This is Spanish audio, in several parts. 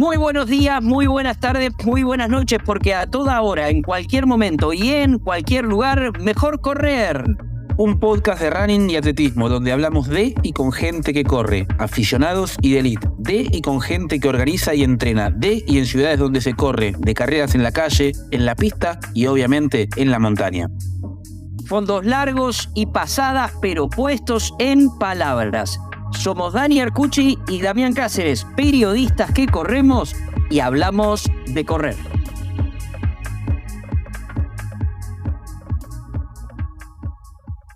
Muy buenos días, muy buenas tardes, muy buenas noches, porque a toda hora, en cualquier momento y en cualquier lugar, mejor correr. Un podcast de running y atletismo donde hablamos de y con gente que corre, aficionados y de elite, de y con gente que organiza y entrena, de y en ciudades donde se corre, de carreras en la calle, en la pista y obviamente en la montaña. Fondos largos y pasadas, pero puestos en palabras. Somos Dani Arcucci y Damián Cáceres, periodistas que corremos y hablamos de correr.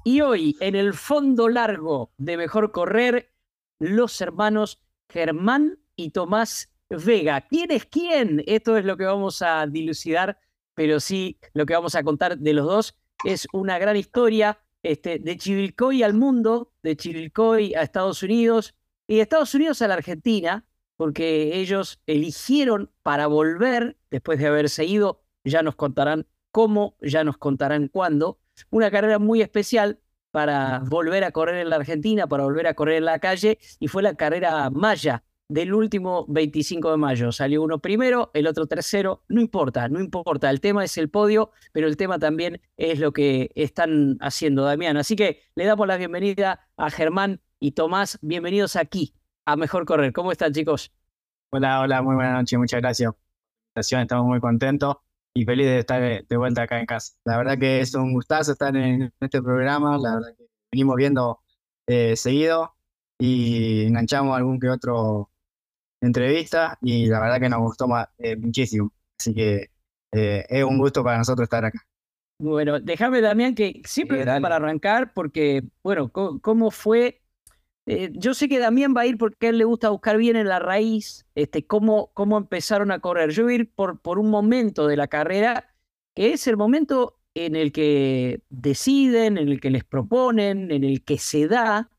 Y hoy, en el fondo largo de Mejor Correr, los hermanos Germán y Tomás Vega. ¿Quién es quién? Esto es lo que vamos a dilucidar, pero sí lo que vamos a contar de los dos es una gran historia este, de Chivilcoy al mundo, de Chivilcoy a Estados Unidos y de Estados Unidos a la Argentina, porque ellos eligieron para volver, después de haberse ido, ya nos contarán cómo, ya nos contarán cuándo, una carrera muy especial para volver a correr en la Argentina, para volver a correr en la calle, y fue la carrera Maya, del último 25 de mayo. Salió uno primero, el otro tercero, no importa, no importa. El tema es el podio, pero el tema también es lo que están haciendo, Damián. Así que le damos la bienvenida a Germán y Tomás. Bienvenidos aquí a Mejor Correr. ¿Cómo están, chicos? Hola, hola, muy buenas noches, muchas gracias. Estamos muy contentos y felices de estar de vuelta acá en casa. La verdad que es un gustazo estar en este programa, la verdad que venimos viendo eh, seguido y enganchamos algún que otro entrevista y la verdad que nos gustó eh, muchísimo. Así que eh, es un gusto para nosotros estar acá. Bueno, déjame, Damián, que siempre para arrancar, porque, bueno, ¿cómo, fue? Eh, yo sé que Damián va a ir porque a él le gusta buscar bien en la raíz este, cómo, cómo empezaron a correr. Yo voy a ir por, por un momento de la carrera, que es el momento en el que deciden, en el que les proponen, en el que se da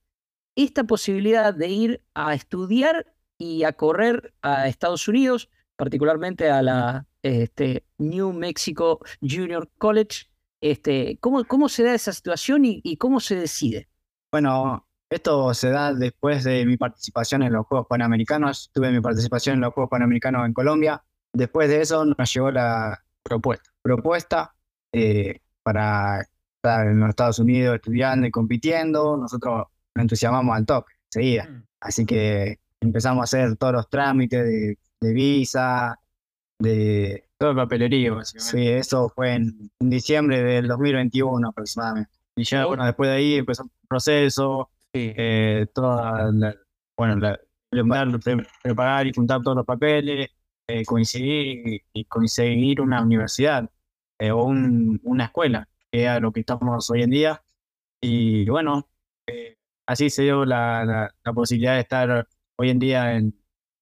esta posibilidad de ir a estudiar y a correr a Estados Unidos, particularmente a la este, New Mexico Junior College. Este, ¿cómo, ¿Cómo se da esa situación y, cómo se decide? Bueno, esto se da después de mi participación en los Juegos Panamericanos. Tuve mi participación en los Juegos Panamericanos en Colombia. Después de eso nos llegó la propuesta, propuesta eh, para estar en los Estados Unidos estudiando y compitiendo. Nosotros nos entusiasmamos al toque, seguida. Mm. Así que empezamos a hacer todos los trámites de, visa, de... Todo el papelerío, Sí, eso fue en, diciembre del 2021 aproximadamente. Y ya, bueno, después de ahí empezó el proceso, eh, toda bueno, preparar y juntar todos los papeles, eh, coincidir y, conseguir una universidad eh, o una escuela, que es lo que estamos hoy en día. Y bueno, así se dio la, la posibilidad de estar hoy en día en,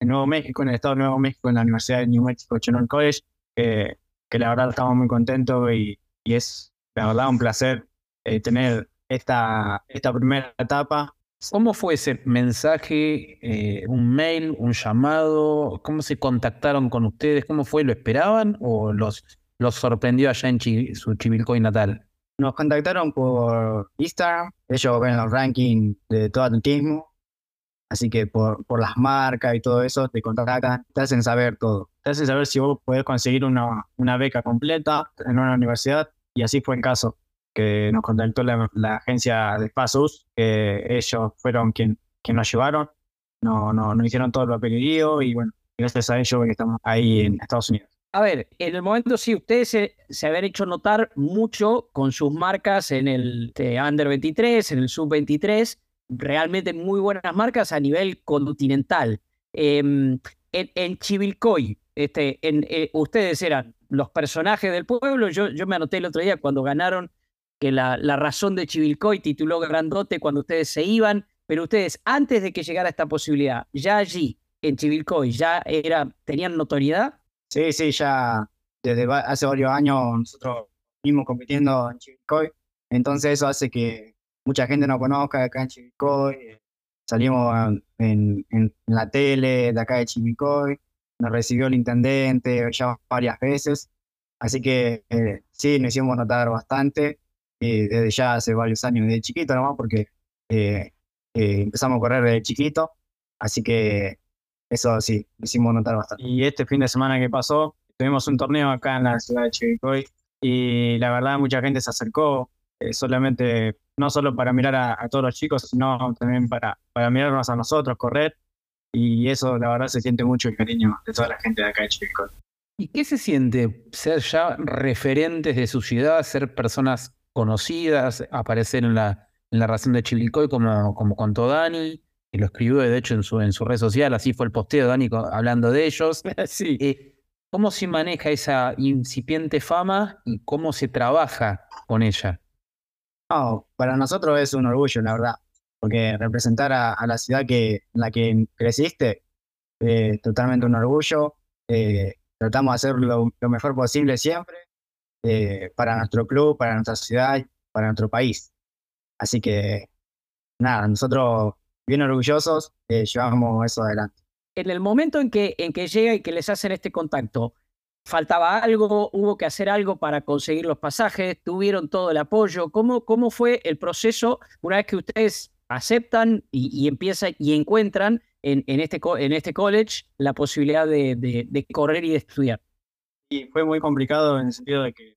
Nuevo México, en el estado de Nuevo México, en la Universidad de New Mexico Junior College, que, que la verdad estamos muy contentos y, y es la verdad un placer eh, tener esta, esta primera etapa. ¿Cómo fue ese mensaje, eh, un mail, un llamado? ¿Cómo se contactaron con ustedes? ¿Cómo fue? ¿Lo esperaban o los, los sorprendió allá en su Chivilcoy natal? Nos contactaron por Instagram, ellos ven los rankings de todo atletismo Así que por, por las marcas y todo eso te contactan, te hacen saber todo. Te hacen saber si vos podés conseguir una, una beca completa en una universidad. Y así fue el caso que nos contactó la, agencia de Pasos, que ellos fueron quien, quien nos llevaron, no, no, nos hicieron todo el papelerío y bueno, gracias a ellos estamos ahí en Estados Unidos. A ver, en el momento sí, ustedes se, se habían hecho notar mucho con sus marcas en el este, Under 23, en el Sub 23, realmente muy buenas marcas a nivel continental. Em, en, Chivilcoy, este, en, eh, ustedes eran los personajes del pueblo. Yo, yo me anoté el otro día cuando ganaron que la, la razón de Chivilcoy tituló Grandote cuando ustedes se iban, pero ustedes antes de que llegara esta posibilidad, ya allí, en Chivilcoy, ya era, tenían notoriedad. Sí, sí, ya desde hace varios años nosotros mismos compitiendo en Chivilcoy, entonces eso hace que mucha gente no conozca acá en Chivicoy. Eh, salimos en, la tele de acá de Chivicoy, nos recibió el intendente ya varias veces, así que eh, sí, nos hicimos notar bastante, eh, desde ya hace varios años, desde chiquito nomás, porque empezamos a correr desde chiquito, así que Eso sí, lo hicimos notar bastante. Y este fin de semana que pasó, tuvimos un torneo acá en la ciudad de Chivicoy y la verdad mucha gente se acercó, eh, solamente, no solo para mirar a, todos los chicos, sino también para, para mirarnos a nosotros, correr. Y eso, la verdad, se siente mucho el cariño de toda la gente de acá de Chivicoy. ¿Y qué se siente ser ya referentes de su ciudad, ser personas conocidas, aparecer en la, en la ración de Chivilcoy como, como contó Dani? Y lo escribió de hecho en su, en su red social, así fue el posteo de Dani hablando de ellos. sí. Eh, ¿Cómo se maneja esa incipiente fama y cómo se trabaja con ella? Oh, para nosotros es un orgullo, la verdad, porque representar a, la ciudad que, en la que creciste es totalmente un orgullo. Eh, tratamos de hacer lo, mejor posible siempre eh, para nuestro club, para nuestra ciudad, para nuestro país. Así que, nada, nosotros bien orgullosos eh, llevamos eso adelante. En el momento en que, en que llega y que les hacen este contacto, ¿faltaba algo? ¿Hubo que hacer algo para conseguir los pasajes? ¿Tuvieron todo el apoyo? ¿Cómo, cómo fue el proceso una vez que ustedes aceptan y, empiezan y encuentran en, en, este, en este college la posibilidad de, de, correr y de estudiar? Y fue muy complicado en el sentido de que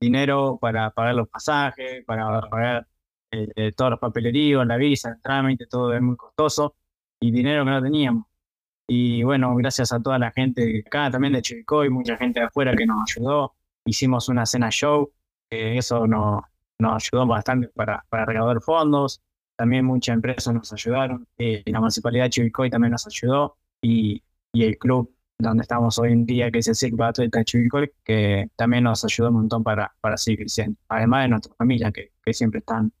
dinero para pagar los pasajes, para pagar eh, eh, todos los papeleríos, la visa, el trámite, todo es muy costoso y dinero que no teníamos. Y bueno, gracias a toda la gente acá, también de Chivicoy, mucha gente de afuera que nos ayudó. Hicimos una cena show, eso nos, nos ayudó bastante para, para recaudar fondos. También muchas empresas nos ayudaron. Eh, la municipalidad de Chivicoy también nos ayudó. Y, y el club donde estamos hoy en día, que es el Circo Atleta Chivicoy, que también nos ayudó un montón para, para seguir creciendo. Además de nuestra familia, que, que siempre están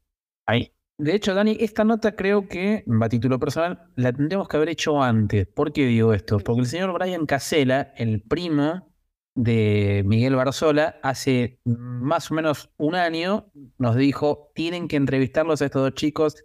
ahí. De hecho, Dani, esta nota creo que, a título personal, la tendríamos que haber hecho antes. ¿Por qué digo esto? Porque el señor Brian Casella, el primo de Miguel Barzola, hace más o menos un año nos dijo, tienen que entrevistarlos a estos dos chicos,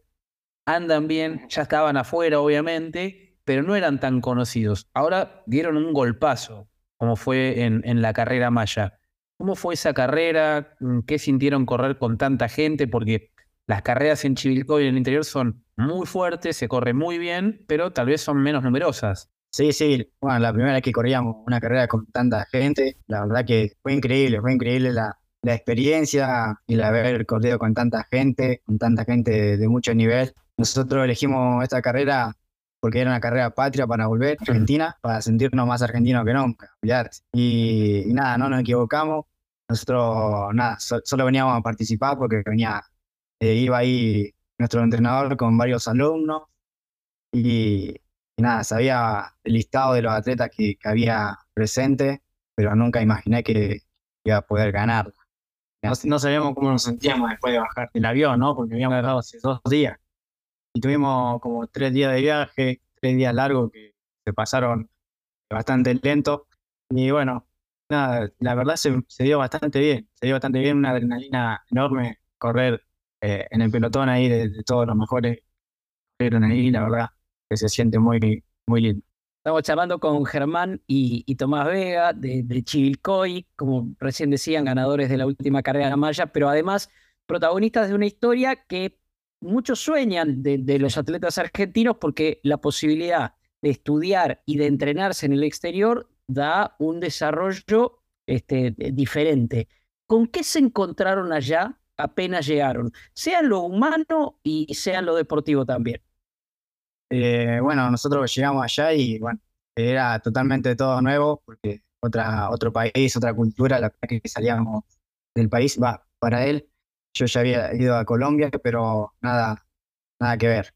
andan bien, ya estaban afuera, obviamente, pero no eran tan conocidos. Ahora dieron un golpazo, como fue en, en la carrera Maya. ¿Cómo fue esa carrera? ¿Qué sintieron correr con tanta gente? Porque las carreras en Chivilcoy en el interior son muy fuertes, se corre muy bien, pero tal vez son menos numerosas. Sí, sí, bueno, la primera vez que corríamos una carrera con tanta gente, la verdad que fue increíble, fue increíble la, la experiencia y el haber corrido con tanta gente, con tanta gente de, mucho nivel. Nosotros elegimos esta carrera porque era una carrera patria para volver a Argentina, para sentirnos más argentinos que nunca. Y, y nada, no nos equivocamos. Nosotros, nada, solo veníamos a participar porque venía eh, iba ahí nuestro entrenador con varios alumnos y, nada, sabía el listado de los atletas que, había presente, pero nunca imaginé que iba a poder ganar. No, sabíamos cómo nos sentíamos después de bajar del avión, ¿no? Porque habíamos dejado hace dos días. Y tuvimos como tres días de viaje, tres días largos que se pasaron bastante lento. Y bueno, nada, la verdad se, se dio bastante bien. Se dio bastante bien, una adrenalina enorme correr eh, en el pelotón ahí de, todos los mejores ahí, la verdad que se siente muy, muy lindo. Estamos charlando con Germán y, Tomás Vega de, de, Chivilcoy, como recién decían, ganadores de la última carrera de Maya, pero además protagonistas de una historia que muchos sueñan de, los atletas argentinos porque la posibilidad de estudiar y de entrenarse en el exterior da un desarrollo este, diferente. ¿Con qué se encontraron allá apenas llegaron, sea lo humano y sea lo deportivo también. Eh, bueno, nosotros llegamos allá y bueno, era totalmente todo nuevo, porque otra, otro país, otra cultura, la que salíamos del país, va, para él, yo ya había ido a Colombia, pero nada, nada que ver.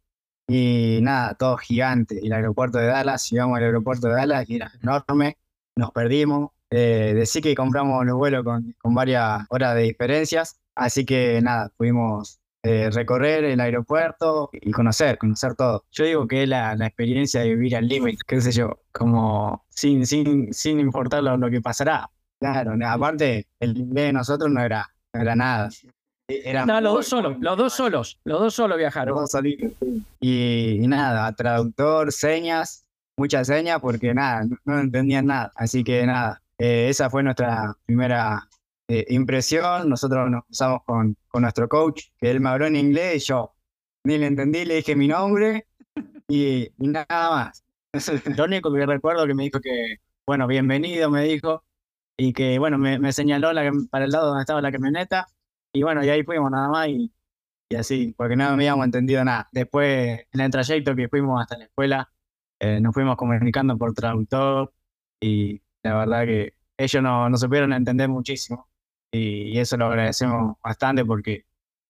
Y nada, todo gigante. Y el aeropuerto de Dallas, llegamos al aeropuerto de Dallas y era enorme, nos perdimos. Eh, decí que compramos los vuelos con, con varias horas de diferencias Así que nada, pudimos eh, recorrer el aeropuerto y conocer, conocer todo. Yo digo que es la, experiencia de vivir al límite, qué sé yo, como sin, sin, sin importar lo, que pasará. Claro, aparte, el inglés de nosotros no era, era nada. Era no, los dos solos, los dos solos, los dos solos viajaron. Los dos y, y, nada, traductor, señas, muchas señas, porque nada, no, entendían nada. Así que nada, eh, esa fue nuestra primera eh, impresión. Nosotros nos usamos con, con nuestro coach, que él me habló en inglés y yo ni le entendí, le dije mi nombre y, nada más. Lo único que recuerdo que me dijo que, bueno, bienvenido, me dijo, y que, bueno, me, señaló la, para el lado donde estaba la camioneta, y bueno, y ahí fuimos nada más, y, y así, porque no habíamos entendido nada. Después, en el trayecto que fuimos hasta la escuela, eh, nos fuimos comunicando por traductor, y la verdad que ellos no, nos supieron entender muchísimo, y, eso lo agradecemos bastante porque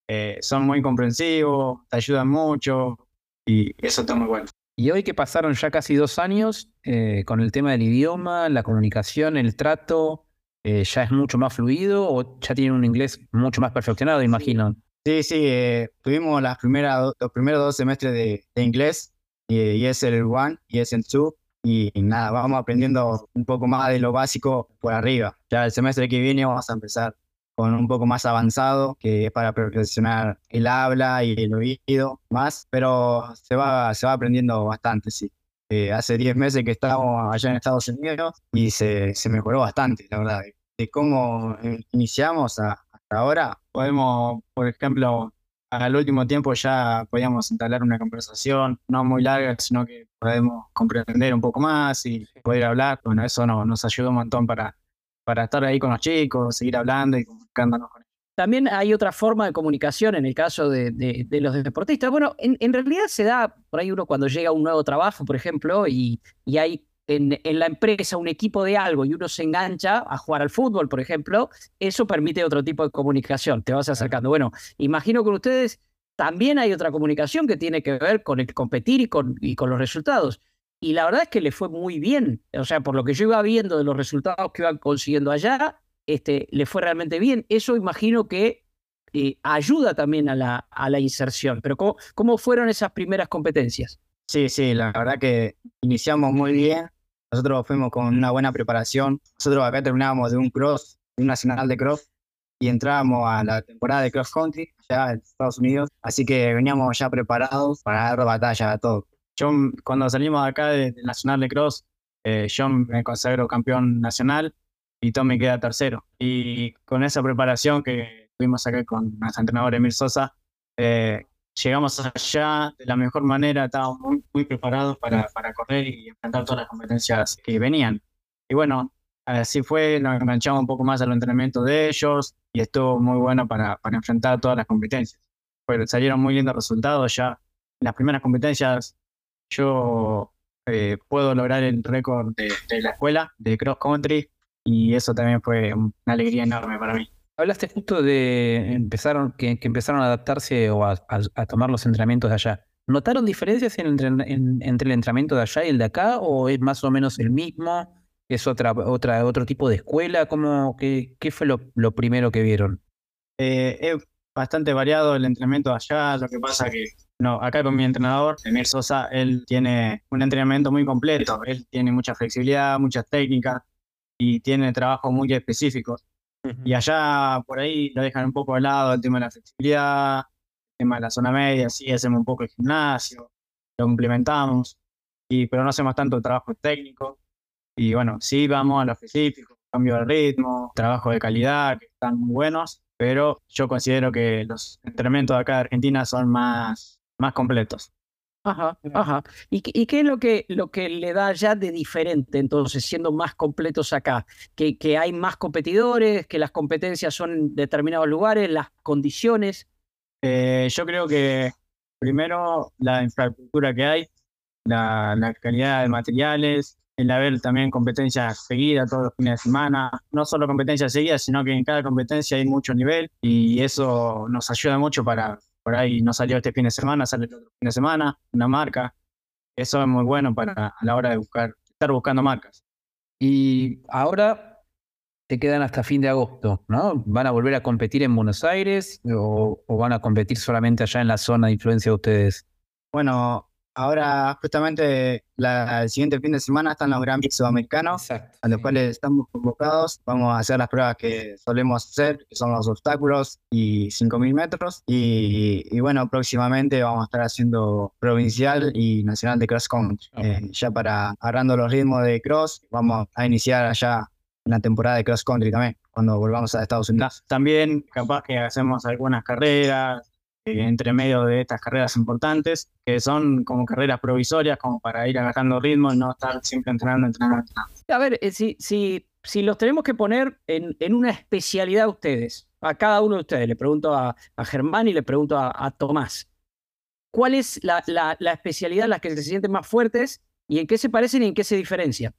eh, son muy comprensivos, te ayudan mucho, y eso está muy bueno. Y hoy que pasaron ya casi dos años eh, con el tema del idioma, la comunicación, el trato, eh, ¿ya es mucho más fluido o ya tienen un inglés mucho más perfeccionado, imagino? Sí, sí, eh, tuvimos las primeras, los primeros dos semestres de, inglés, y es el one y es el two, y, nada, vamos aprendiendo un poco más de lo básico por arriba. Ya el semestre que viene vamos a empezar con un poco más avanzado, que es para perfeccionar el habla y el oído más, pero se va, se va aprendiendo bastante, sí. Eh, hace 10 meses que estamos allá en Estados Unidos y se, se mejoró bastante, la verdad. De cómo iniciamos hasta ahora, podemos, por ejemplo, al último tiempo ya podíamos instalar una conversación, no muy larga, sino que podemos comprender un poco más y poder hablar. Bueno, eso nos ayudó un montón para para estar ahí con los chicos, seguir hablando y comunicándonos con ellos. También hay otra forma de comunicación en el caso de, de, los deportistas. Bueno, en, en, realidad se da por ahí uno cuando llega a un nuevo trabajo, por ejemplo, y, y hay en, en, la empresa un equipo de algo y uno se engancha a jugar al fútbol, por ejemplo, eso permite otro tipo de comunicación, te vas acercando. Bueno, imagino que ustedes también hay otra comunicación que tiene que ver con el competir y con, y con los resultados. Y la verdad es que le fue muy bien. O sea, por lo que yo iba viendo de los resultados que iban consiguiendo allá, este, le fue realmente bien. Eso imagino que eh, ayuda también a la, a la inserción. Pero ¿cómo, ¿cómo fueron esas primeras competencias? Sí, sí, la verdad que iniciamos muy bien. Nosotros fuimos con una buena preparación. Nosotros acá terminábamos de un cross, un nacional de cross, y entrábamos a la temporada de cross country allá en Estados Unidos. Así que veníamos ya preparados para dar batalla a todo. Yo, cuando salimos acá del Nacional de Cross, eh, yo me consagro campeón nacional y Tommy queda tercero. Y con esa preparación que tuvimos acá con nuestro entrenador Emil Sosa, eh, llegamos allá de la mejor manera, estábamos muy, preparados para, correr y enfrentar todas las competencias que venían. Y bueno, así fue, nos enganchamos un poco más al entrenamiento de ellos y estuvo muy bueno para, enfrentar todas las competencias. Pues salieron muy lindos resultados ya. En las primeras competencias yo eh, puedo lograr el récord de, la escuela de cross country y eso también fue una alegría enorme para mí. Hablaste justo de empezaron, que, empezaron a adaptarse o a, tomar los entrenamientos de allá. ¿Notaron diferencias entre el entrenamiento de allá y el de acá o es más o menos el mismo? ¿Es otra, otra, otro tipo de escuela? ¿Cómo, qué, qué fue lo, lo primero que vieron? Eh, es bastante variado el entrenamiento de allá, lo que pasa que no, acá con mi entrenador, Emir Sosa, él tiene un entrenamiento muy completo. Él tiene mucha flexibilidad, muchas técnicas y tiene trabajos muy específicos. Y allá por ahí lo dejan un poco de lado el tema de la flexibilidad, el tema de la zona media, sí hacemos un poco de gimnasio, lo complementamos, y, pero no hacemos tanto trabajo técnico. Y bueno, sí vamos a lo específico, cambio de ritmo, trabajo de calidad, que están muy buenos, pero yo considero que los entrenamientos de acá de Argentina son más más completos. Ajá, ajá. ¿Y, qué es lo que, lo que le da ya de diferente entonces, siendo más completos acá? ¿Que, que hay más competidores, que las competencias son en determinados lugares, las condiciones? Eh, yo creo que primero la infraestructura que hay, la, la calidad de materiales, el haber también competencias seguidas todos los fines de semana, no solo competencias seguidas, sino que en cada competencia hay mucho nivel y eso nos ayuda mucho para por ahí no salió este fin de semana, sale el otro fin de semana, una marca. Eso es muy bueno para a la hora de buscar, estar buscando marcas. Y ahora te quedan hasta fin de agosto, ¿no? ¿Van a volver a competir en Buenos Aires o, o van a competir solamente allá en la zona de influencia de ustedes? Bueno, Ahora, justamente, el siguiente fin de semana están los Grand Prix sudamericanos, a los cuales estamos convocados. Vamos a hacer las pruebas que solemos hacer, que son los obstáculos y 5.000 metros. Y, bueno, próximamente vamos a estar haciendo provincial y nacional de cross country. Eh, ya para agarrando los ritmos de cross, vamos a iniciar allá una temporada de cross country también, cuando volvamos a Estados Unidos. También, capaz que hacemos algunas carreras, entre medio de estas carreras importantes, que son como carreras provisorias, como para ir agarrando ritmo y no estar siempre entrenando, entrenando, entrenando. A ver, eh, si, si, si los tenemos que poner en, en una especialidad ustedes, a cada uno de ustedes, le pregunto a, a Germán y le pregunto a, Tomás, ¿cuál es la, la, la, especialidad en la que se sienten más fuertes y en qué se parecen y en qué se diferencian?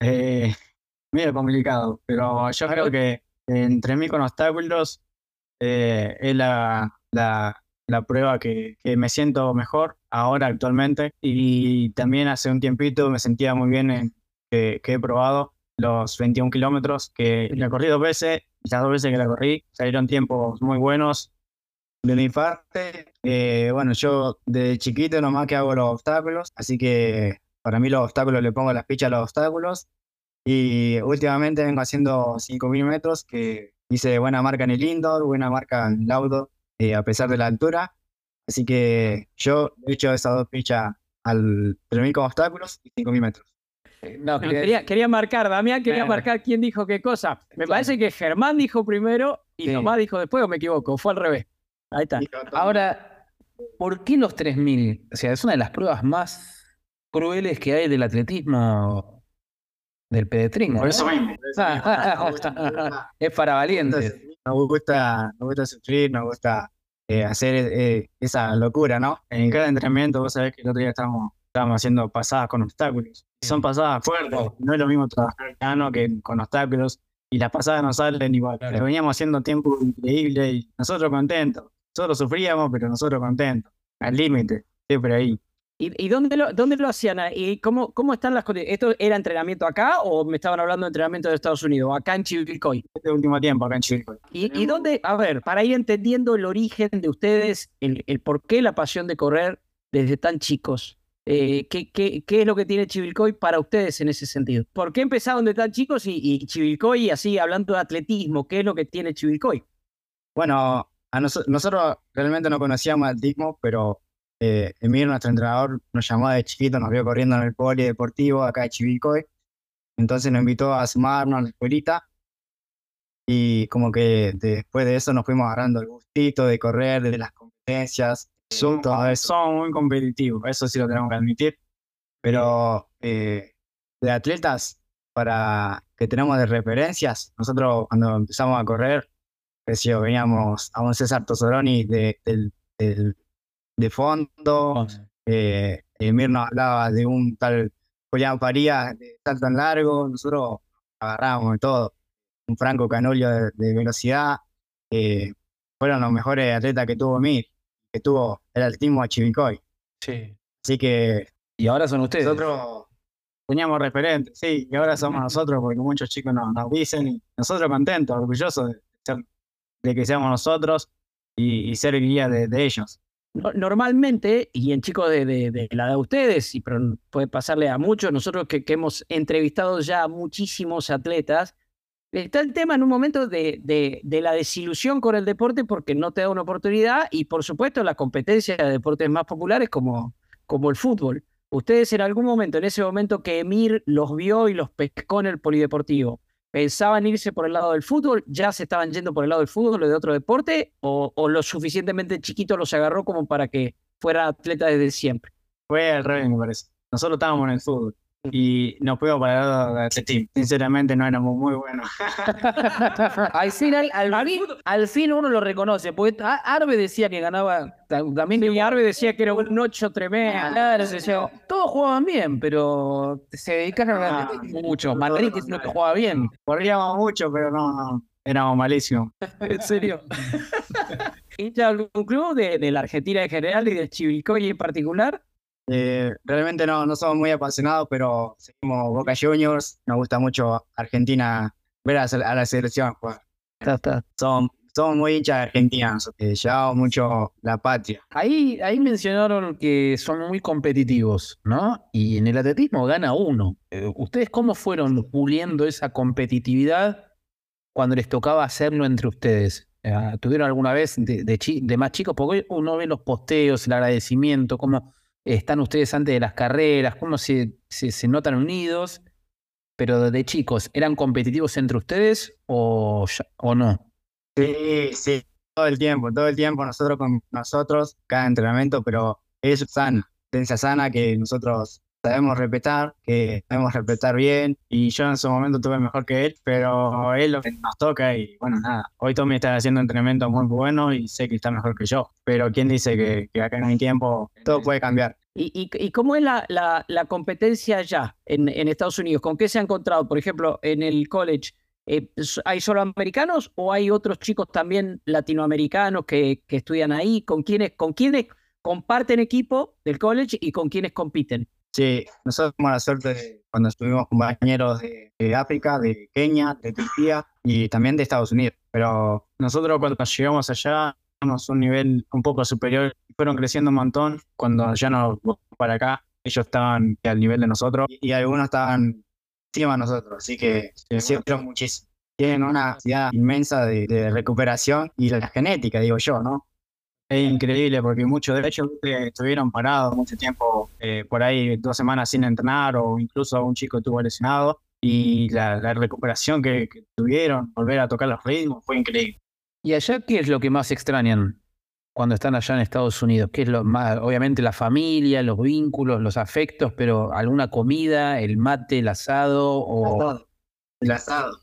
Eh, medio complicado, pero yo creo que entre mí con obstáculos eh, es la, la, la prueba que, que, me siento mejor ahora actualmente y también hace un tiempito me sentía muy bien en que, que he probado los 21 kilómetros que la corrí dos veces las dos veces que la corrí salieron tiempos muy buenos de mi parte. Eh, bueno, yo desde chiquito nomás que hago los obstáculos, así que para mí los obstáculos le pongo las pichas a los obstáculos. Y últimamente vengo haciendo 5.000 metros, que hice buena marca en el indoor, buena marca en el outdoor, eh, a pesar de la altura. Así que yo he hecho esas dos pichas al 3.000 con obstáculos y 5.000 metros. No, quería, quería marcar, Damián quería marcar quién dijo qué cosa. Me parece que Germán dijo primero y Tomás dijo después, o me equivoco, fue al revés. Ahí está. Ahora, ¿por qué los 3000? O sea, es una de las pruebas más crueles que hay del atletismo del pedetrín. Por eso mismo. es para valientes. Nos gusta, nos gusta sufrir, nos gusta eh, hacer eh, esa locura, ¿no? En cada entrenamiento, vos sabés que el otro día estábamos, estábamos haciendo pasadas con obstáculos son pasadas fuertes. No es lo mismo trabajar cano que con obstáculos y las pasadas no salen igual. Pero veníamos haciendo tiempo increíble y nosotros contentos. Nosotros sufríamos, pero nosotros contentos. Al límite, siempre ahí. ¿Y, dónde, lo, dónde lo hacían? ¿Y cómo, cómo están las condiciones? ¿Esto era entrenamiento acá o me estaban hablando de entrenamiento de Estados Unidos? Acá en Chivilcoy. Este último tiempo, acá en Chivilcoy. ¿Y, ¿Y, dónde? A ver, para ir entendiendo el origen de ustedes, el, el por qué la pasión de correr desde tan chicos. Eh, ¿qué, qué, qué, es lo que tiene Chivilcoy para ustedes en ese sentido? ¿Por qué empezaron de tan chicos y, y Chivilcoy, así hablando de atletismo, qué es lo que tiene Chivilcoy? Bueno, a nosotros realmente no conocíamos atletismo, pero eh, Emir, nuestro entrenador, nos llamó de chiquito, nos vio corriendo en el polideportivo acá de Chivilcoy. Entonces nos invitó a sumarnos a la escuelita y como que después de eso nos fuimos agarrando el gustito de correr, de las competencias, son, son muy competitivos, eso sí lo tenemos que admitir. Pero eh, de atletas para que tenemos de referencias, nosotros cuando empezamos a correr, veníamos a un César Tosoroni de, de, fondo, eh, Emir nos hablaba de un tal Julián Farías de tal tan largo, nosotros agarrábamos de todo. Un Franco Canolio de, velocidad, eh, fueron los mejores atletas que tuvo Emir que tuvo el altismo a Chivicoy. Sí. Así que. Y ahora son ustedes. Nosotros teníamos referentes, sí, y ahora somos nosotros porque muchos chicos nos, nos dicen y nosotros contentos, orgullosos de, que seamos nosotros y, ser guía de, ellos. Normalmente, y en chicos de, la de ustedes, y puede pasarle a muchos, nosotros que, hemos entrevistado ya a muchísimos atletas, está el tema en un momento de, la desilusión con el deporte porque no te da una oportunidad y por supuesto la competencia de deportes más populares como el fútbol. Ustedes en algún momento, en ese momento que Emir los vio y los pescó en el polideportivo, ¿pensaban irse por el lado del fútbol? ¿Ya se estaban yendo por el lado del fútbol o de otro deporte? ¿O, o lo suficientemente chiquito los agarró como para que fuera atleta desde siempre? Fue al revés, me parece. Nosotros estábamos en el fútbol y nos fuimos para ese team. Sinceramente no éramos muy buenos. al, final, al, fin, uno lo reconoce, porque Arbe decía que ganaba, también Arbe decía que era un 8 tremendo. todos jugaban bien, pero se dedicaron a ah, mucho. Madrid es lo que jugaba bien. Corríamos mucho, pero no, éramos malísimos. ¿En serio? ¿Hincha algún club de, de la Argentina en general y de Chivilcoy en particular? Eh, realmente no, no somos muy apasionados, pero seguimos Boca Juniors. Nos gusta mucho Argentina, ver a, la selección jugar. Somos, muy hinchas de Argentina, eh, llevamos mucho la patria. Ahí, ahí mencionaron que son muy competitivos, ¿no? Y en el atletismo gana uno. Eh, ¿Ustedes cómo fueron puliendo esa competitividad cuando les tocaba hacerlo entre ustedes? ¿Tuvieron alguna vez de, de, más chicos? Porque uno ve los posteos, el agradecimiento, cómo están ustedes antes de las carreras, cómo se, se, notan unidos, pero de chicos, ¿eran competitivos entre ustedes o, o no? Sí, sí. todo el tiempo, todo el tiempo nosotros con nosotros, cada entrenamiento, pero es sana, tendencia sana que nosotros sabemos respetar, que sabemos respetar bien, y yo en su momento tuve mejor que él, pero él lo que nos toca y bueno, nada, hoy Tommy está haciendo entrenamiento muy bueno y sé que está mejor que yo, pero ¿quién dice que, acá en mi tiempo todo puede cambiar? ¿Y, y, cómo es la, la, competencia allá en, en, Estados Unidos? ¿Con qué se ha encontrado? Por ejemplo, en el college, eh, ¿hay solo americanos o hay otros chicos también latinoamericanos que, que estudian ahí? ¿Con quiénes, ¿Con quiénes comparten equipo del college y con quiénes compiten? Sí, nosotros tuvimos la suerte de, cuando estuvimos compañeros de, de, África, de Kenia, de Turquía y también de Estados Unidos. Pero nosotros cuando llegamos allá, un nivel un poco superior, fueron creciendo un montón. Cuando ya nos para acá, ellos estaban al nivel de nosotros y, algunos estaban encima de nosotros, así que siempre muchísimo. Tienen una capacidad inmensa de, de recuperación y la genética, digo yo, ¿no? Es increíble porque muchos de ellos estuvieron parados mucho tiempo, eh, por ahí dos semanas sin entrenar o incluso un chico estuvo lesionado y la, recuperación que, tuvieron, volver a tocar los ritmos, fue increíble. ¿Y allá qué es lo que más extrañan cuando están allá en Estados Unidos? ¿Qué es lo más? Obviamente la familia, los vínculos, los afectos, pero alguna comida, el mate, el asado o... El asado.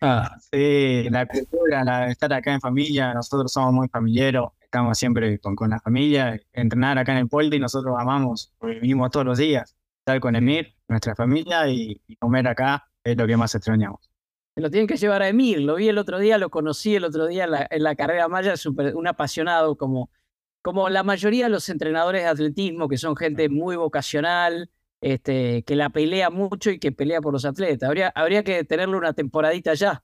Ah. sí, la cultura, la, estar acá en familia, nosotros somos muy familiares, estamos siempre con, con la familia, entrenar acá en el Poldi, nosotros amamos, porque vivimos todos los días, estar con Emir, nuestra familia y, comer acá es lo que más extrañamos. Lo tienen que llevar a Emir, lo vi el otro día, lo conocí el otro día en la, carrera Maya, super, un apasionado como, como la mayoría de los entrenadores de atletismo, que son gente muy vocacional, este, que la pelea mucho y que pelea por los atletas. Habría, habría que tenerle una temporadita ya.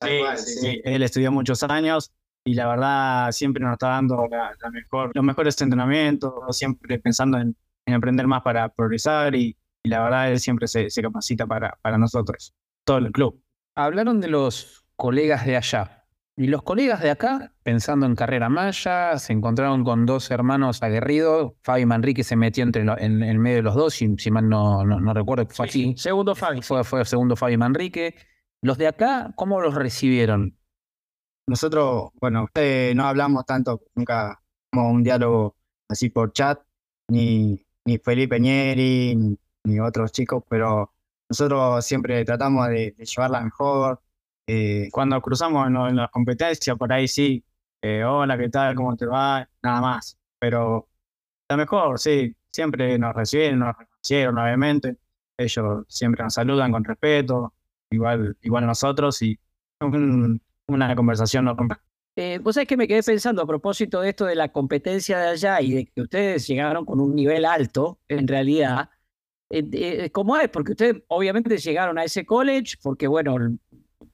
Sí, sí, él estudió muchos años, y la verdad siempre nos está dando la, mejor, los mejores entrenamientos, siempre pensando en, aprender más para progresar y, la verdad él siempre se, capacita para, para nosotros, todo el club. Hablaron de los colegas de allá. Y los colegas de acá, pensando en carrera maya, se encontraron con dos hermanos aguerridos. Fabi Manrique se metió entre en, el medio de los dos, si, si mal no, no, recuerdo, fue así. Segundo Fabi. Fue, fue el segundo Fabi Manrique. Los de acá, ¿cómo los recibieron? Nosotros, bueno, no hablamos tanto, nunca como un diálogo así por chat, ni, ni Felipe Nieri, ni, otros chicos, pero nosotros siempre tratamos de, llevarla mejor. Eh, cuando cruzamos en, las competencias, por ahí sí, eh, hola, ¿qué tal? ¿Cómo te va? Nada más. Pero la mejor, sí, siempre nos reciben, nos reconocieron, obviamente. Ellos siempre nos saludan con respeto, igual, igual nosotros, y una conversación normal. Eh, Vos sabés que me quedé pensando a propósito de esto de la competencia de allá y de que ustedes llegaron con un nivel alto, en realidad. Eh, eh, ¿Cómo es? Porque ustedes obviamente llegaron a ese college porque, bueno,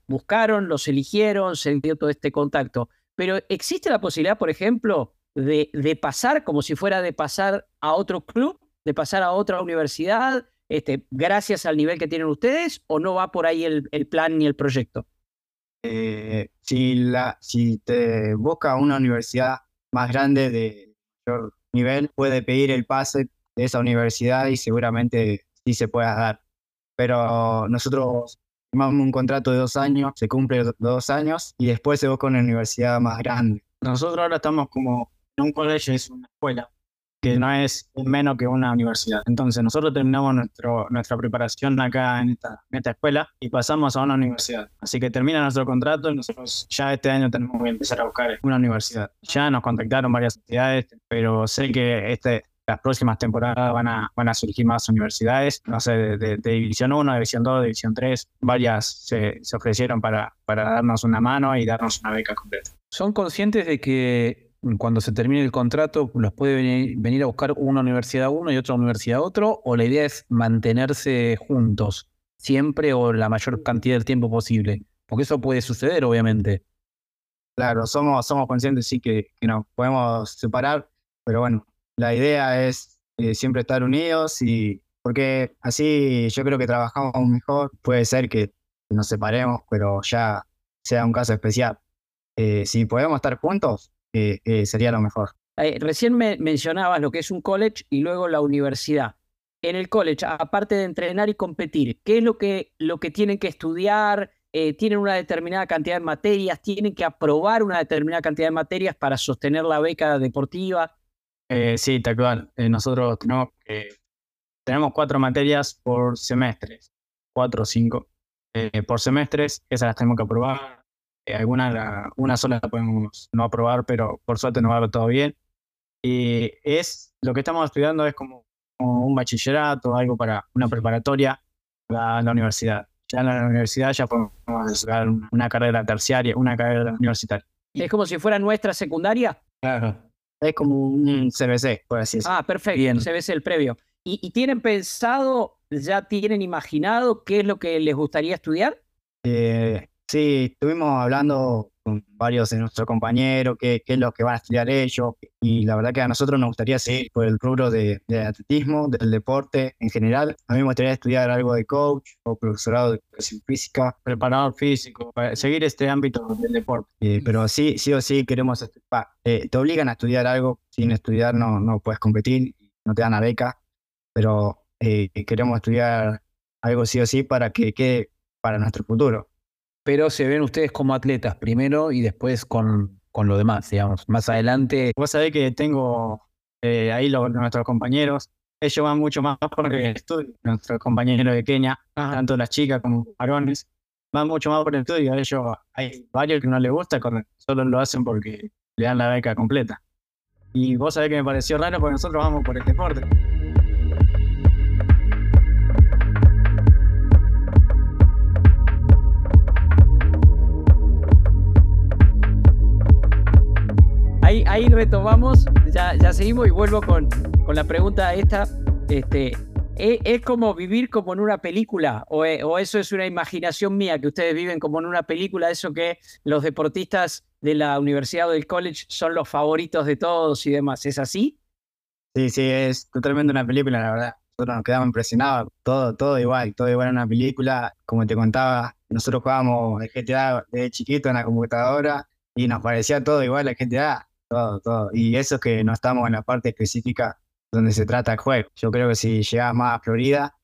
buscaron, los eligieron, se dio todo este contacto. Pero ¿existe la posibilidad, por ejemplo, de, de pasar como si fuera de pasar a otro club, de pasar a otra universidad, este, gracias al nivel que tienen ustedes, o no va por ahí el, el plan ni el proyecto? Eh, si, la, si te busca una universidad más grande de mayor nivel, puede pedir el pase de esa universidad y seguramente sí se pueda dar. Pero nosotros firmamos un contrato de dos años, se cumple dos años y después se busca una universidad más grande. Nosotros ahora estamos como en un colegio, es una escuela, que no es menos que una universidad. Entonces nosotros terminamos nuestro, nuestra preparación acá en esta, esta escuela y pasamos a una universidad. Así que termina nuestro contrato y nosotros ya este año tenemos que empezar a buscar una universidad. Ya nos contactaron varias entidades, pero sé que este, las próximas temporadas van a, van a surgir más universidades, no sé, de, División 1, División 2, División 3, varias se, se ofrecieron para, para darnos una mano y darnos una beca completa. ¿Son conscientes de que cuando se termine el contrato, los puede venir, a buscar una universidad uno y otra universidad otro, o la idea es mantenerse juntos siempre o la mayor cantidad del tiempo posible? Porque eso puede suceder, obviamente. Claro, somos, somos conscientes, sí, que, que nos podemos separar, pero bueno, la idea es eh, siempre estar unidos y porque así yo creo que trabajamos mejor. Puede ser que nos separemos, pero ya sea un caso especial. Eh, si podemos estar juntos, sería lo mejor. Eh, recién me mencionabas lo que es un college y luego la universidad. En el college, aparte de entrenar y competir, ¿qué es lo que, lo que tienen que estudiar? eh, tienen una determinada cantidad de materias, tienen que aprobar una determinada cantidad de materias para sostener la beca deportiva. Eh, sí, tal cual. Eh, nosotros tenemos, tenemos cuatro materias por semestres, cuatro o cinco por semestres, esas las tenemos que aprobar. Algunas, una sola la podemos no aprobar, pero por suerte nos va todo bien. Y es, lo que estamos estudiando es como, un bachillerato, algo para una preparatoria para la universidad ya en la universidad ya podemos hacer una carrera terciaria, una carrera universitaria. ¿Es como si fuera nuestra secundaria? Claro. Es como un CBC, por así decirlo. Ah, perfecto, Bien. CBC el previo. ¿Y, tienen pensado, ya tienen imaginado qué es lo que les gustaría estudiar? Eh, sí, estuvimos hablando con varios de nuestros compañeros, qué, es lo que van a estudiar ellos. Y la verdad que a nosotros nos gustaría seguir por el rubro de, atletismo, del deporte en general. A mí me gustaría estudiar algo de coach o profesorado de educación física, preparador físico, para seguir este ámbito del deporte. Eh, pero sí, sí o sí queremos, eh, te obligan a estudiar algo, sin estudiar no, no puedes competir, no te dan la beca, pero eh, queremos estudiar algo sí o sí para que quede para nuestro futuro pero se ven ustedes como atletas primero y después con, con lo demás, digamos. Más adelante. Vos sabés que tengo eh, ahí nuestros compañeros. Ellos van mucho más porque estudio. Nuestros compañeros de Kenia, tanto las chicas como varones, van mucho más por el estudio. Ellos, hay varios que no les gusta solo lo hacen porque le dan la beca completa. Y vos sabés que me pareció raro porque nosotros vamos por el deporte. Ahí, retomamos, ya, ya seguimos y vuelvo con, con la pregunta esta. Este, ¿es, como vivir como en una película? O, ¿O eso es una imaginación mía, que ustedes viven como en una película? Eso que los deportistas de la universidad o del college son los favoritos de todos y demás. ¿Es así? Sí, sí, es totalmente una película, la verdad. Nosotros nos quedamos impresionados, todo, todo igual, todo igual en una película. Como te contaba, nosotros jugábamos el GTA de chiquito en la computadora y nos parecía todo igual el GTA todo, todo. Y eso es que no estamos en la parte específica donde se trata el juego. Yo creo que si llegas más a Florida,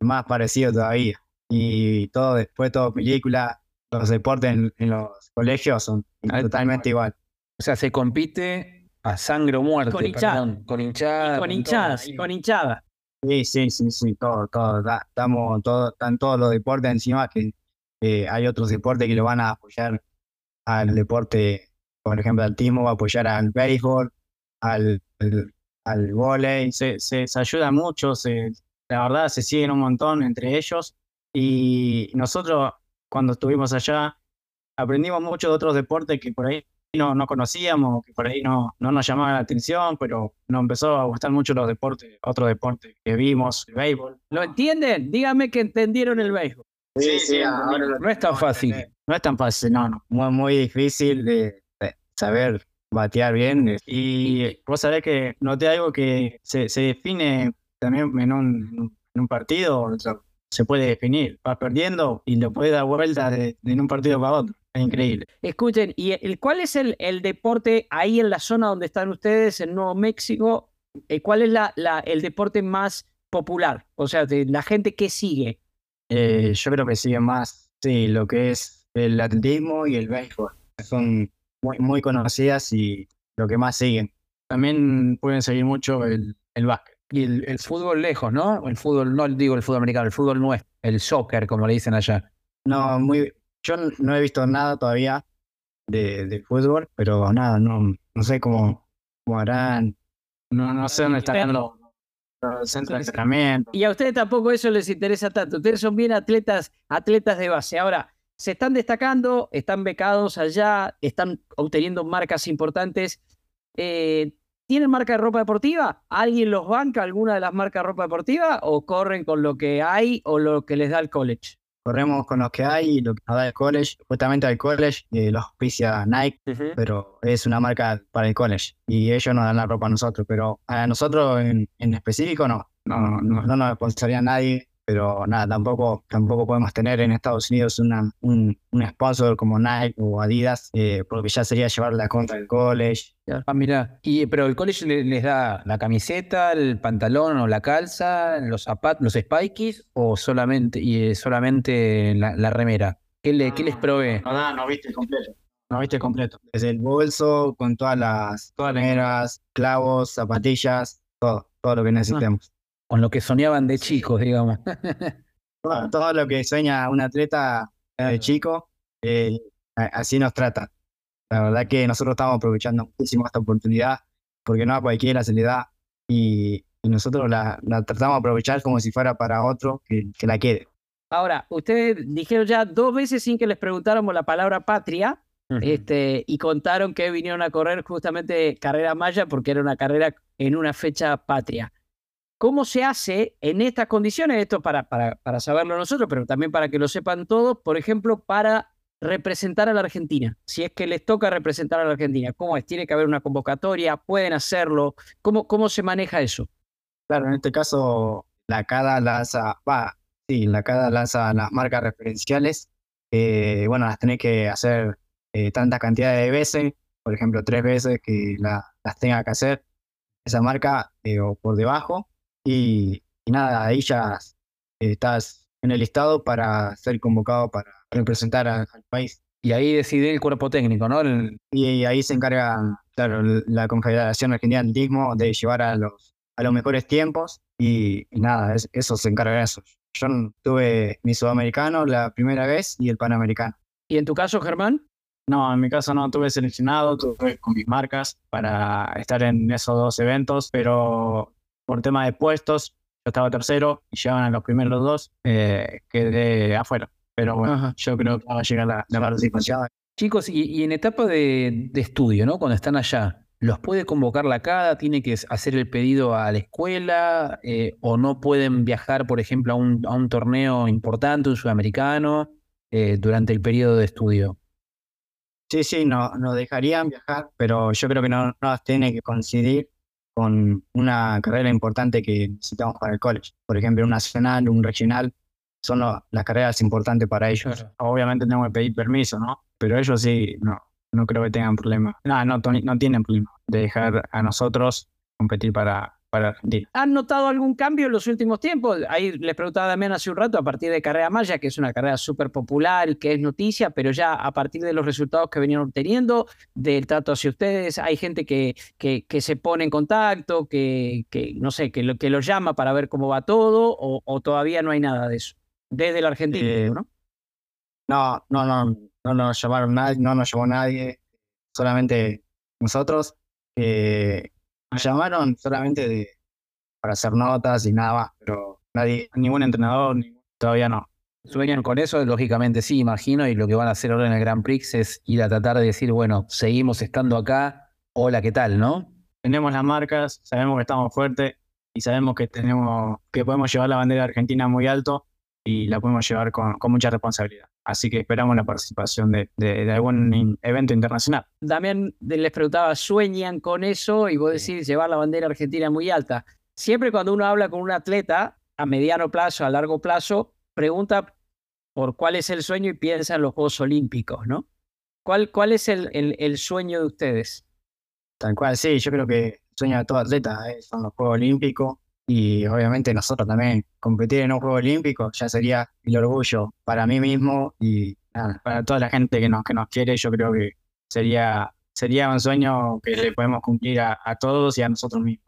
más parecido todavía. Y todo después, todo película, los deportes en, los colegios son ah, totalmente igual. O sea, se compite a sangre o muerte. Con hinchada. Con hinchada. Con, hinchadas, con hinchada. Sí, sí, sí, sí, todo, todo. estamos, todo, están todos los deportes encima que hay otros deportes que lo van a apoyar al deporte por ejemplo, el timo va a apoyar al béisbol, al, al, volei, se, se, ayuda mucho, se, la verdad se siguen un montón entre ellos y nosotros cuando estuvimos allá aprendimos mucho de otros deportes que por ahí no, no conocíamos, que por ahí no, no nos llamaban la atención, pero nos empezó a gustar mucho los deportes, otros deportes que vimos, el béisbol. ¿Lo entienden? Dígame que entendieron el béisbol. Sí, sí, no es tan fácil. No es tan fácil, no, no. Muy, muy difícil. De, saber batear bien. Y vos sabés que noté algo que se, se define también en un, en un partido, se puede definir. Vas perdiendo y lo puedes dar vuelta de, en un partido para otro. Es increíble. Escuchen, ¿y el, cuál es el, el deporte ahí en la zona donde están ustedes, en Nuevo México? Eh, ¿Cuál es la, la, el deporte más popular? O sea, de la gente que sigue. Eh, yo creo que sigue más, sí, lo que es el atletismo y el béisbol. Son muy, conocidas y lo que más siguen. También pueden seguir mucho el, el básquet. Y el, fútbol lejos, ¿no? El fútbol, no digo el fútbol americano, el fútbol nuestro, el soccer, como le dicen allá. No, muy, yo no he visto nada todavía de, de fútbol, pero nada, no, no sé cómo, cómo harán. No, no sé dónde están los centros de entrenamiento. Y a ustedes tampoco eso les interesa tanto. Ustedes son bien atletas, atletas de base. Ahora, se están destacando, están becados allá, están obteniendo marcas importantes. Eh, ¿Tienen marca de ropa deportiva? ¿Alguien los banca alguna de las marcas de ropa deportiva o corren con lo que hay o lo que les da el college? Corremos con lo que hay y lo que nos da el college. Justamente al college eh, los auspicia Nike, pero es una marca para el college y ellos nos dan la ropa a nosotros, pero a nosotros en, específico no. No, no, no nos sponsoría nadie pero nada, tampoco, tampoco podemos tener en Estados Unidos una, un, un sponsor como Nike o Adidas, eh, porque ya sería llevar la contra del college. Ah, mira, y, pero el college les, da la camiseta, el pantalón o la calza, los zapatos, los spikies o solamente, y solamente la, remera. ¿Qué, le, ¿qué les provee? No, no, no viste completo. No viste completo. Es el bolso con todas las, todas clavos, zapatillas, todo, todo lo que necesitemos. Con lo que soñaban de chicos, digamos. todo, lo que sueña un atleta de chico, eh, así nos trata. La verdad que nosotros estamos aprovechando muchísimo esta oportunidad, porque no a cualquiera se le da, y, nosotros la, tratamos de aprovechar como si fuera para otro que, que la quede. Ahora, ustedes dijeron ya dos veces sin que les preguntáramos la palabra patria, este, y contaron que vinieron a correr justamente carrera maya porque era una carrera en una fecha patria. ¿Cómo se hace en estas condiciones? Esto para, para, para saberlo nosotros, pero también para que lo sepan todos, por ejemplo, para representar a la Argentina, si es que les toca representar a la Argentina. ¿Cómo es? ¿Tiene que haber una convocatoria? ¿Pueden hacerlo? ¿Cómo, cómo se maneja eso? Claro, en este caso, la CADA lanza, va, sí, la CADA lanza las marcas referenciales. bueno, las tenés que hacer eh, tanta cantidad de veces, por ejemplo, tres veces que las tenga que hacer esa marca eh, o por debajo. Y, nada, ahí ya estás en el listado para ser convocado para representar al país. Y ahí decide el cuerpo técnico, ¿no? Y, ahí se encarga, claro, la Confederación Argentina de Atletismo de llevar a los, a los mejores tiempos y, nada, eso se encarga de eso. Yo tuve mi sudamericano la primera vez y el panamericano. ¿Y en tu caso, Germán? No, en mi caso no tuve seleccionado, tuve con mis marcas para estar en esos dos eventos, pero por tema de puestos, yo estaba tercero y llegaban a los primeros dos, eh, quedé afuera. Pero bueno, yo creo que va a llegar la, la participación. Chicos, y, en etapa de, estudio, ¿no? Cuando están allá, ¿los puede convocar la CADA? ¿Tiene que hacer el pedido a la escuela? Eh, ¿O no pueden viajar, por ejemplo, a un, a un torneo importante, un sudamericano, eh, durante el periodo de estudio? Sí, sí, no, nos dejarían viajar, pero yo creo que no nos tiene que coincidir con una carrera importante que necesitamos para el college. Por ejemplo, un nacional, un regional, son las carreras importantes para ellos. Obviamente tenemos que pedir permiso, ¿no? Pero ellos sí, no, no creo que tengan problema. No, no, no tienen problema de dejar a nosotros competir para, para Argentina. ¿Han notado algún cambio en los últimos tiempos? Ahí les preguntaba también hace un rato, a partir de Carrera Maya, que es una carrera súper popular, que es noticia, pero ya a partir de los resultados que venían obteniendo, del trato hacia ustedes, hay gente que, que, que se pone en contacto, que, que no sé, que, lo, que los llama para ver cómo va todo, o, todavía no hay nada de eso, desde la Argentina, eh, ¿no? No, no, no, no nos llamaron nadie, no nos llamó nadie, solamente nosotros. Eh, nos llamaron solamente de, para hacer notas y nada más, pero nadie, ningún entrenador, todavía no. Sueñan con eso, lógicamente sí, imagino, y lo que van a hacer ahora en el Grand Prix es ir a tratar de decir, bueno, seguimos estando acá, hola, ¿qué tal, no? Tenemos las marcas, sabemos que estamos fuertes y sabemos que tenemos que podemos llevar la bandera argentina muy alto y la podemos llevar con, con mucha responsabilidad. Así que esperamos la participación de, de, algún evento internacional. También les preguntaba, ¿sueñan con eso? Y vos decís llevar la bandera argentina muy alta. Siempre cuando uno habla con un atleta, a mediano plazo, a largo plazo, pregunta por cuál es el sueño y piensa en los Juegos Olímpicos, ¿no? ¿Cuál, cuál es el, el, sueño de ustedes? Tal cual, sí, yo creo que el sueño de todo atleta ¿eh? son los Juegos Olímpicos y obviamente nosotros también competir en un juego olímpico ya sería el orgullo para mí mismo y para toda la gente que nos, que nos quiere, yo creo que sería, sería un sueño que le podemos cumplir a, todos y a nosotros mismos.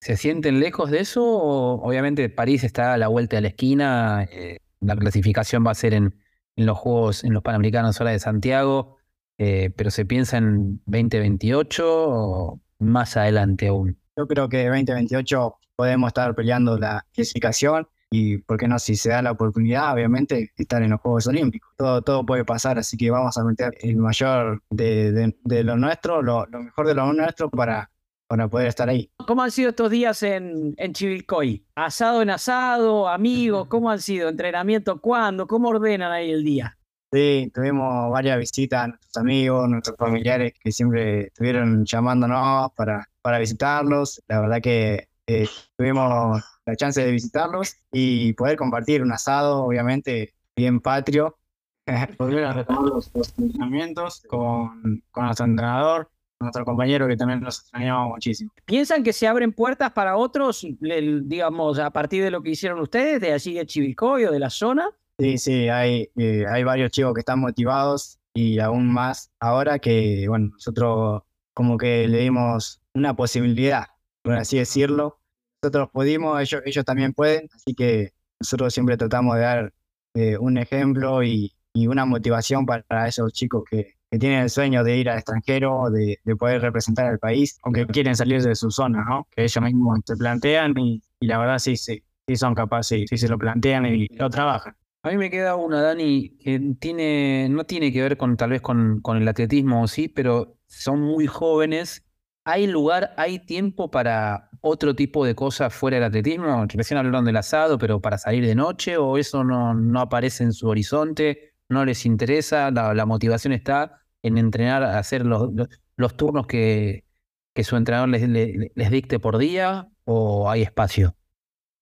¿Se sienten lejos de eso? obviamente París está a la vuelta de la esquina, eh, la clasificación va a ser en, en, los Juegos, en los Panamericanos ahora de Santiago, eh, pero ¿se piensa en 2028 o más adelante aún? Yo creo que 2028 podemos estar peleando la clasificación y, ¿por qué no? Si se da la oportunidad, obviamente, estar en los Juegos Olímpicos. Todo, todo puede pasar, así que vamos a meter el mayor de, de, lo nuestro, lo, mejor de lo nuestro para, para poder estar ahí. ¿Cómo han sido estos días en, en Chivilcoy? ¿Asado en asado? ¿Amigos? ¿Cómo han sido? ¿Entrenamiento cuándo? ¿Cómo ordenan ahí el día? Sí, tuvimos varias visitas a nuestros amigos, nuestros familiares que siempre estuvieron llamándonos para, para visitarlos. La verdad que eh, tuvimos la chance de visitarlos y poder compartir un asado, obviamente, bien patrio. Volver a retomar los, entrenamientos con, con nuestro entrenador, nuestro compañero que también nos extrañaba muchísimo. ¿Piensan que se abren puertas para otros, digamos, a partir de lo que hicieron ustedes, de allí de Chivilcoy o de la zona? Sí, sí, hay, eh, hay varios chicos que están motivados y aún más ahora que, bueno, nosotros como que le dimos una posibilidad, por así decirlo. Nosotros pudimos, ellos, ellos también pueden, así que nosotros siempre tratamos de dar eh, un ejemplo y, y, una motivación para esos chicos que, que, tienen el sueño de ir al extranjero, de, de, poder representar al país, aunque quieren salir de su zona, ¿no? Que ellos mismos se plantean y, y la verdad sí, sí, sí son capaces, sí se lo plantean y lo trabajan. A mí me queda una, Dani, que tiene, no tiene que ver con tal vez con, con el atletismo, sí, pero son muy jóvenes. ¿Hay lugar, hay tiempo para otro tipo de cosas fuera del atletismo? Recién hablaron del asado, pero para salir de noche, o eso no, no aparece en su horizonte, no les interesa, la, motivación está en entrenar, hacer los, los turnos que, que su entrenador les, les, dicte por día, o hay espacio?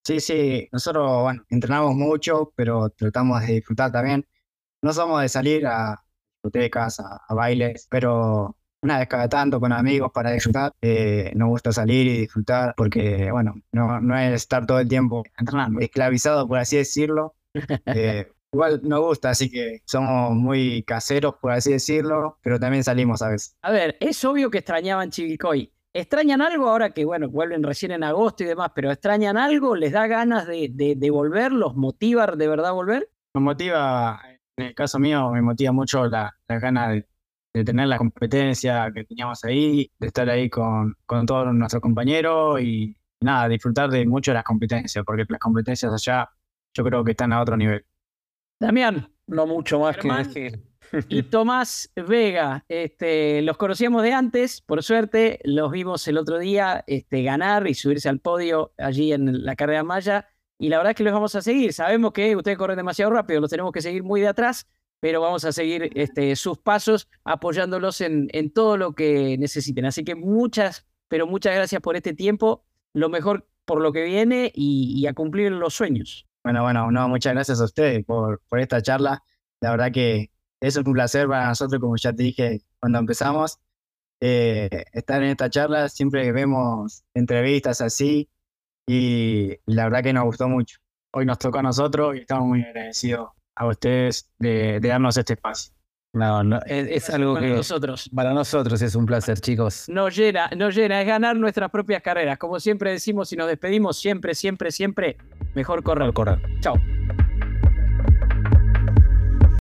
Sí, sí, nosotros, entrenamos mucho, pero tratamos de disfrutar también. No somos de salir a discotecas, a, bailes, pero una vez cada tanto con amigos para disfrutar. Eh, nos gusta salir y disfrutar porque, bueno, no, no es estar todo el tiempo entrenando, esclavizado, por así decirlo. Eh, igual nos gusta, así que somos muy caseros, por así decirlo, pero también salimos a veces. A ver, es obvio que extrañaban Chivilcoy. ¿Extrañan algo ahora que, bueno, vuelven recién en agosto y demás, pero extrañan algo? ¿Les da ganas de, de, volver? ¿Los motiva de verdad volver? Me motiva, en el caso mío, me motiva mucho la, la ganas de, tener la competencia que teníamos ahí, de estar ahí con, con todos nuestros compañeros y nada, disfrutar de mucho de las competencias, porque las competencias allá yo creo que están a otro nivel. Damián. No mucho más que decir y Tomás Vega. Este, los conocíamos de antes, por suerte, los vimos el otro día este, ganar y subirse al podio allí en la carrera Maya. Y la verdad es que los vamos a seguir. Sabemos que ustedes corren demasiado rápido, los tenemos que seguir muy de atrás, pero vamos a seguir este, sus pasos apoyándolos en, en todo lo que necesiten. Así que muchas, pero muchas gracias por este tiempo. Lo mejor por lo que viene y, y a cumplir los sueños. Bueno, bueno, no, muchas gracias a ustedes por, por esta charla. La verdad que es un placer para nosotros, como ya te dije cuando empezamos, eh, estar en esta charla. Siempre vemos entrevistas así y la verdad que nos gustó mucho. Hoy nos tocó a nosotros y estamos muy agradecidos a ustedes de, darnos este espacio. No, no, es, algo que nosotros. Para nosotros es un placer, chicos. Nos llena, nos llena, es ganar nuestras propias carreras. Como siempre decimos y nos despedimos, siempre, siempre, siempre, mejor correr. Correr. Chao.